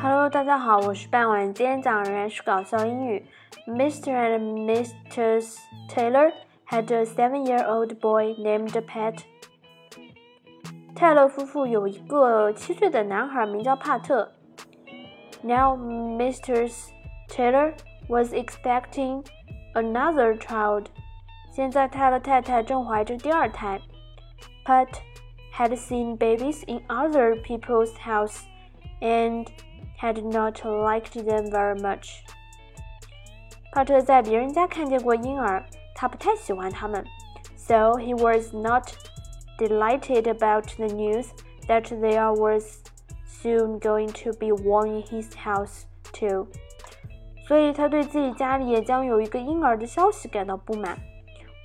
Hello，大家好，我是半晚。今天讲仍然是搞笑英语。Mr. and Mrs. Taylor had a seven-year-old boy named Pat. 泰勒夫妇有一个七岁的男孩，名叫帕特。Now, Mr. Taylor was expecting another child. 现在泰勒太太正怀着第二胎。Pat had seen babies in other people's house and had not liked them very much. 帕特在别人家看见过婴儿，他不太喜欢他们，so he was not delighted about the news that there was soon going to be one in his house too. 所以他对自己家里也将有一个婴儿的消息感到不满。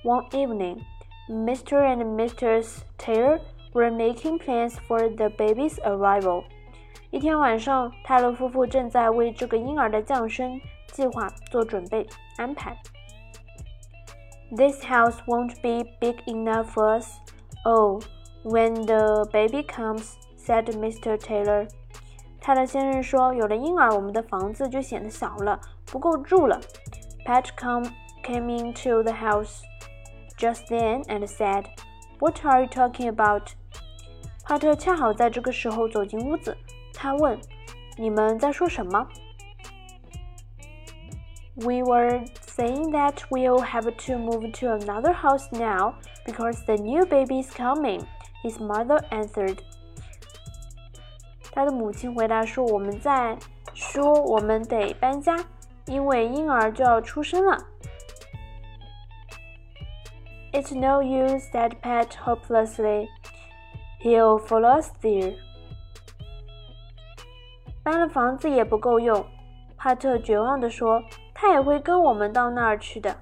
One evening, Mr. and Mrs. Taylor were making plans for the baby's arrival. 一天晚上，泰勒夫妇正在为这个婴儿的降生计划做准备安排。This house won't be big enough for us. Oh, when the baby comes, said Mr. Taylor. 泰勒先生说：“有了婴儿，我们的房子就显得小了，不够住了。” Pat come came into the house just then and said, "What are you talking about?" 帕特恰好在这个时候走进屋子。 他问：“你们在说什么？” We were saying that we'll have to move to another house now because the new baby is coming. His mother answered. 他的母亲回答说：“我们在说我们得搬家，因为婴儿就要出生了。” It's no use," said Pat hopelessly. "He'll follow us there." 搬了房子也不够用，帕特绝望地说：“他也会跟我们到那儿去的。”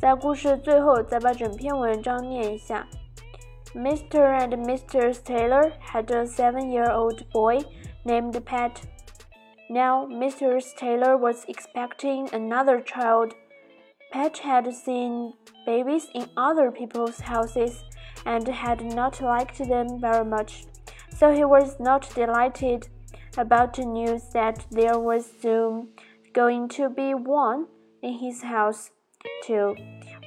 在故事的最后，再把整篇文章念一下：Mr. and Mrs. Taylor had a seven-year-old boy named Pat. Now, Mrs. Taylor was expecting another child. Pat had seen babies in other people's houses and had not liked them very much, so he was not delighted about the news that there was soon going to be one in his house, too.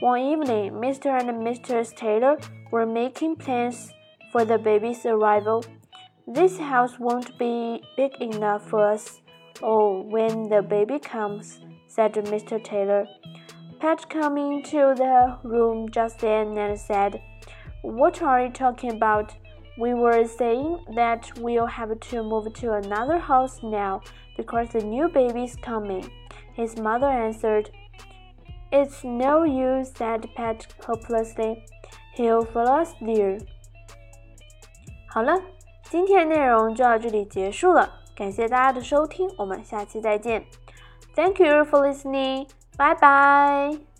One evening, Mr. and Mrs. Taylor were making plans for the baby's arrival. This house won't be big enough for us. Oh, when the baby comes, said Mr. Taylor. Pat came into the room just then and said, What are you talking about? We were saying that we'll have to move to another house now because the new baby's coming. His mother answered, It's no use, said Pat hopelessly. He'll follow us there. 好了，今天的内容就到这里结束了，感谢大家的收听，我们下期再见。Thank you for listening. 拜拜。